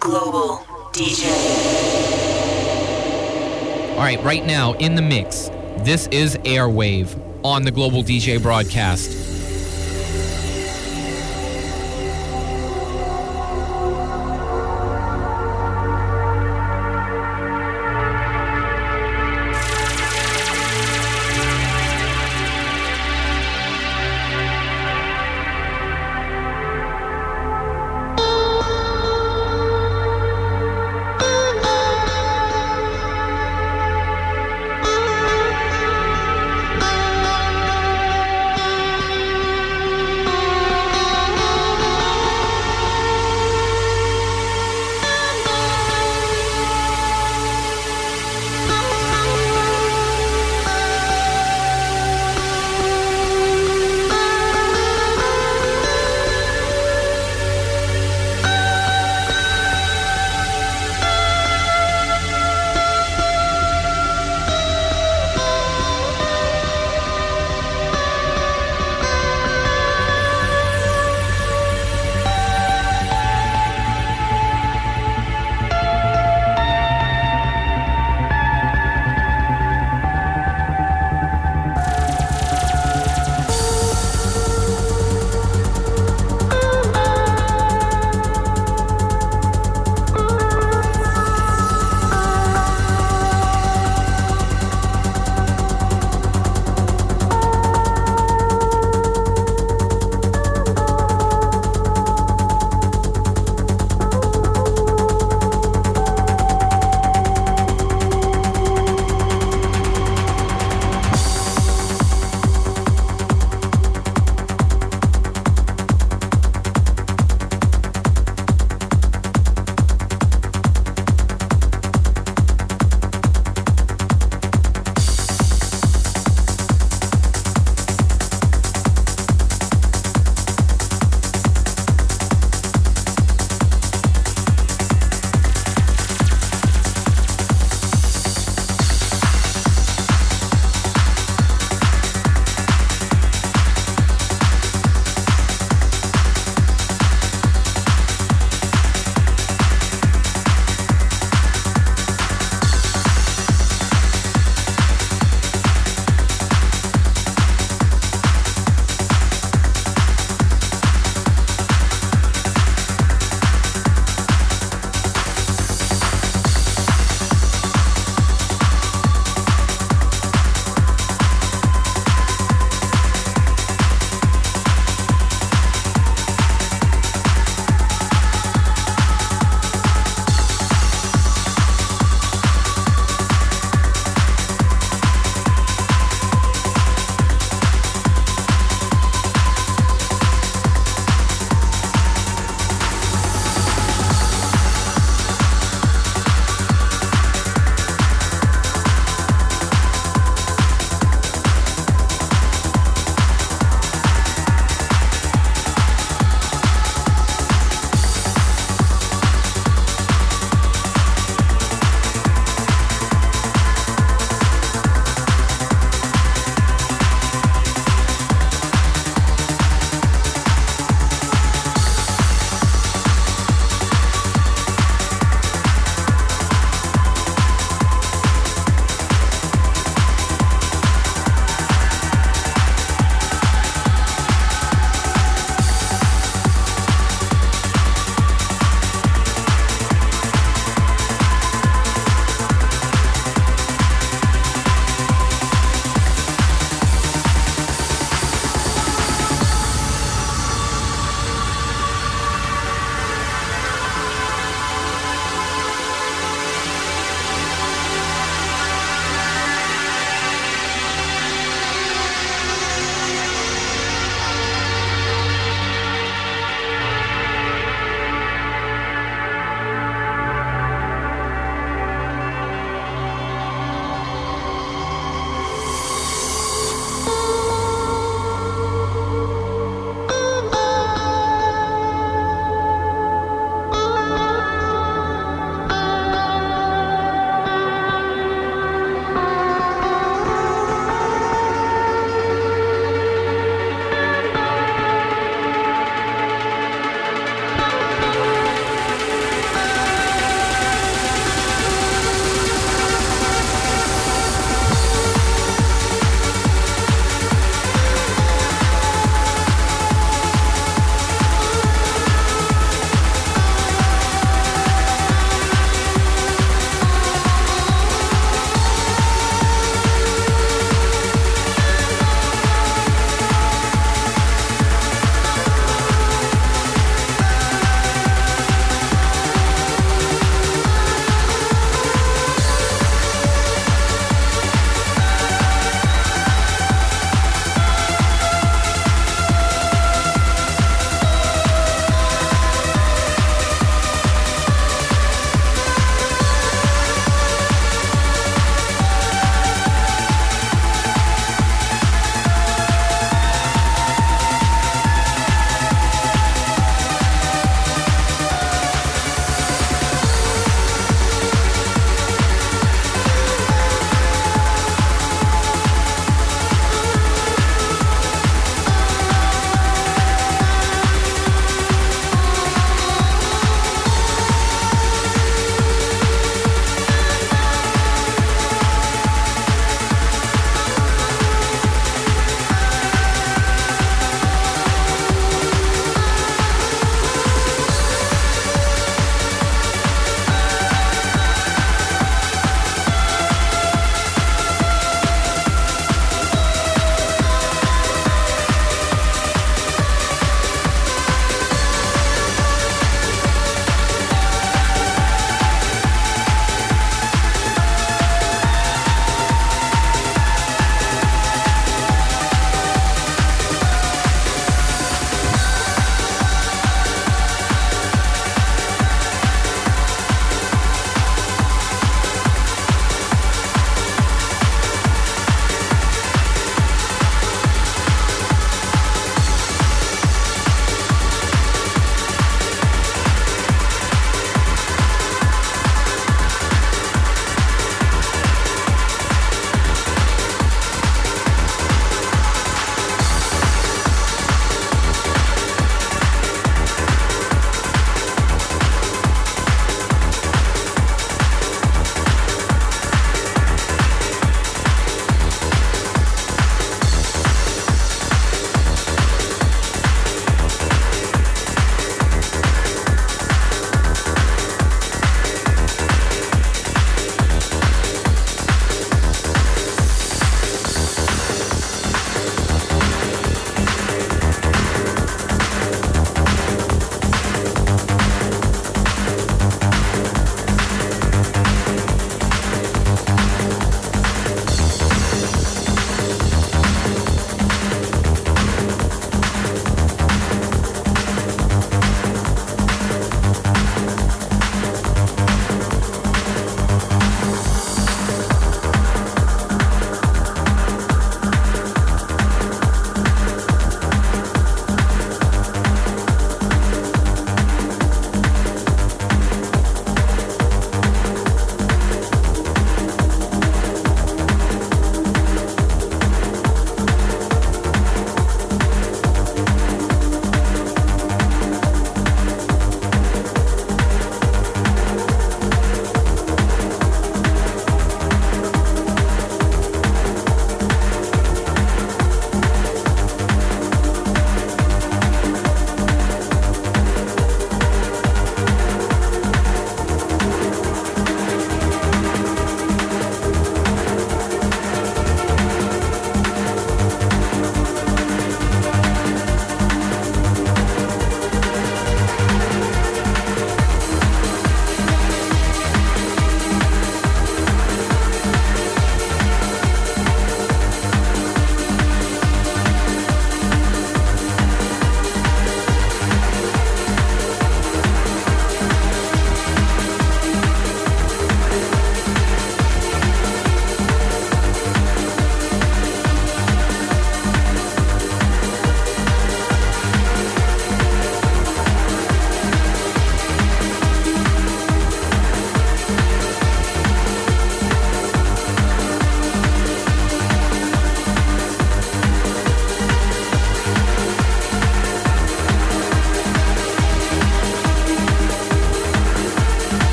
Global DJ. All right, right now in the mix, this is Airwave on the Global DJ broadcast.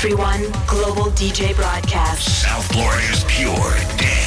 1031 Global DJ Broadcast. South Florida's pure dance